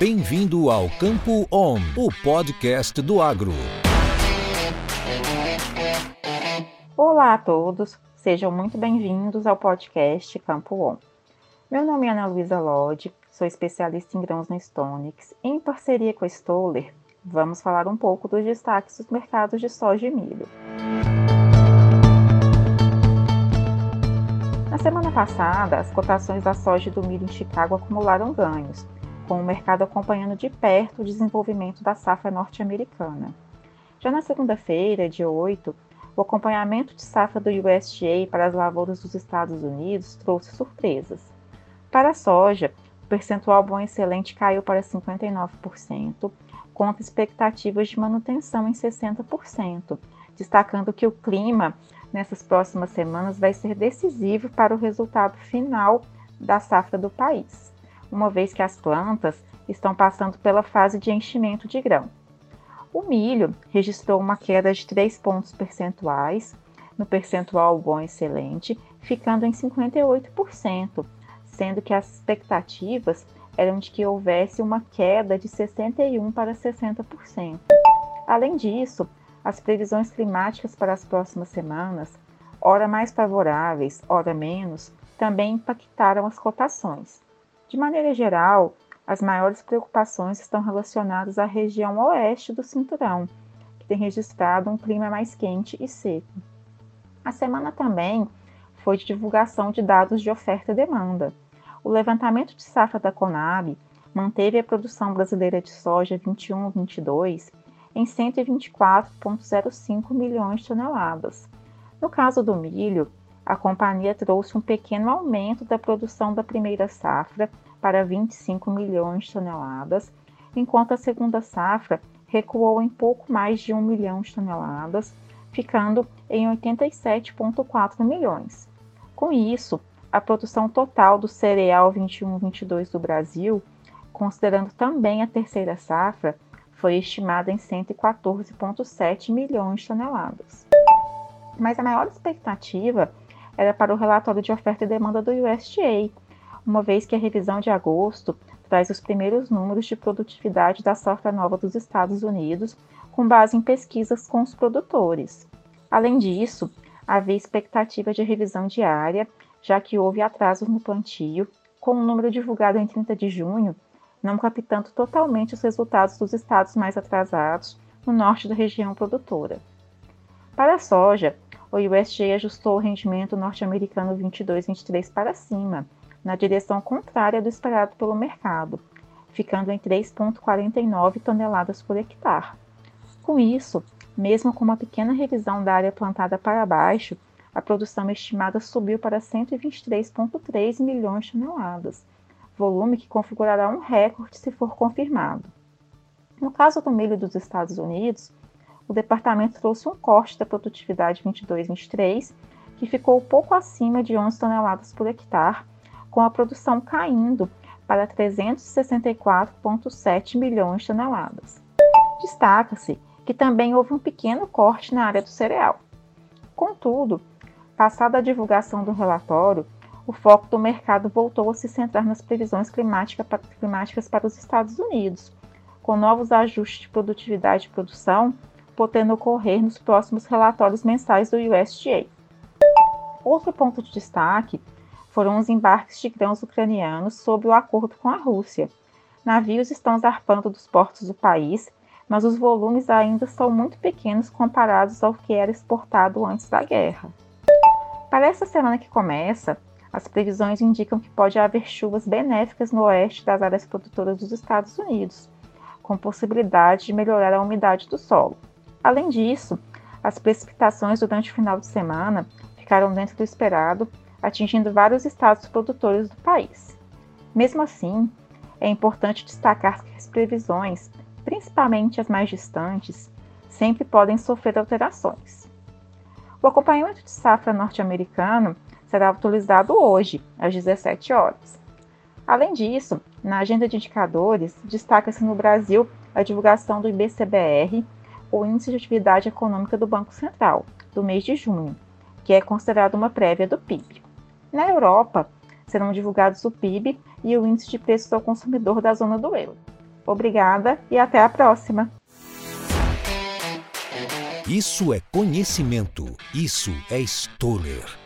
Bem-vindo ao Campo On, o podcast do agro. Olá a todos, sejam muito bem-vindos ao podcast Campo On. Meu nome é Ana Luísa Lodge, sou especialista em grãos na Stonix. Em parceria com a Stoller, vamos falar um pouco dos destaques dos mercados de soja e milho. Na semana passada, as cotações da soja e do milho em Chicago acumularam ganhos, com o mercado acompanhando de perto o desenvolvimento da safra norte-americana. Já na segunda-feira, dia 8, o acompanhamento de safra do USDA para as lavouras dos Estados Unidos trouxe surpresas. Para a soja, o percentual bom excelente caiu para 59%, contra expectativas de manutenção em 60%, destacando que o clima nessas próximas semanas vai ser decisivo para o resultado final da safra do país, uma vez que as plantas estão passando pela fase de enchimento de grão. O milho registrou uma queda de 3 pontos percentuais no percentual bom excelente, ficando em 58%, sendo que as expectativas eram de que houvesse uma queda de 61 para 60%. Além disso, as previsões climáticas para as próximas semanas, ora mais favoráveis, ora menos, também impactaram as cotações. De maneira geral, as maiores preocupações estão relacionadas à região oeste do cinturão, que tem registrado um clima mais quente e seco. A semana também foi de divulgação de dados de oferta e demanda. O levantamento de safra da Conab manteve a produção brasileira de soja 21-22 em 124,05 milhões de toneladas. No caso do milho, a companhia trouxe um pequeno aumento da produção da primeira safra para 25 milhões de toneladas, enquanto a segunda safra recuou em pouco mais de 1 milhão de toneladas, ficando em 87,4 milhões. Com isso, a produção total do cereal 21-22 do Brasil, considerando também a terceira safra, foi estimada em 114,7 milhões de toneladas. Mas a maior expectativa era para o relatório de oferta e demanda do USDA, uma vez que a revisão de agosto traz os primeiros números de produtividade da safra nova dos Estados Unidos, com base em pesquisas com os produtores. Além disso, havia expectativa de revisão diária, já que houve atrasos no plantio, com o número divulgado em 30 de junho não captando totalmente os resultados dos estados mais atrasados no norte da região produtora. Para a soja, o USDA ajustou o rendimento norte-americano 22-23 para cima, na direção contrária do esperado pelo mercado, ficando em 3,49 toneladas por hectare. Com isso, mesmo com uma pequena revisão da área plantada para baixo, a produção estimada subiu para 123,3 milhões de toneladas, volume que configurará um recorde se for confirmado. No caso do milho dos Estados Unidos, o departamento trouxe um corte da produtividade 22-23, que ficou pouco acima de 11 toneladas por hectare, com a produção caindo para 364,7 milhões de toneladas. Destaca-se que também houve um pequeno corte na área do cereal. Contudo, passada a divulgação do relatório, o foco do mercado voltou a se centrar nas previsões climáticas para os Estados Unidos, com novos ajustes de produtividade e produção podendo ocorrer nos próximos relatórios mensais do USDA. Outro ponto de destaque foram os embarques de grãos ucranianos sob o acordo com a Rússia. Navios estão zarpando dos portos do país, mas os volumes ainda são muito pequenos comparados ao que era exportado antes da guerra. Para essa semana que começa, as previsões indicam que pode haver chuvas benéficas no oeste das áreas produtoras dos Estados Unidos, com possibilidade de melhorar a umidade do solo. Além disso, as precipitações durante o final de semana ficaram dentro do esperado, atingindo vários estados produtores do país. Mesmo assim, é importante destacar que as previsões, principalmente as mais distantes, sempre podem sofrer alterações. O acompanhamento de safra norte-americano será atualizado hoje, às 17 horas. Além disso, na agenda de indicadores, destaca-se no Brasil a divulgação do IBCBR, o Índice de Atividade Econômica do Banco Central, do mês de junho, que é considerado uma prévia do PIB. Na Europa, serão divulgados o PIB e o Índice de Preços ao Consumidor da zona do euro. Obrigada e até a próxima! Isso é conhecimento. Isso é Stoller.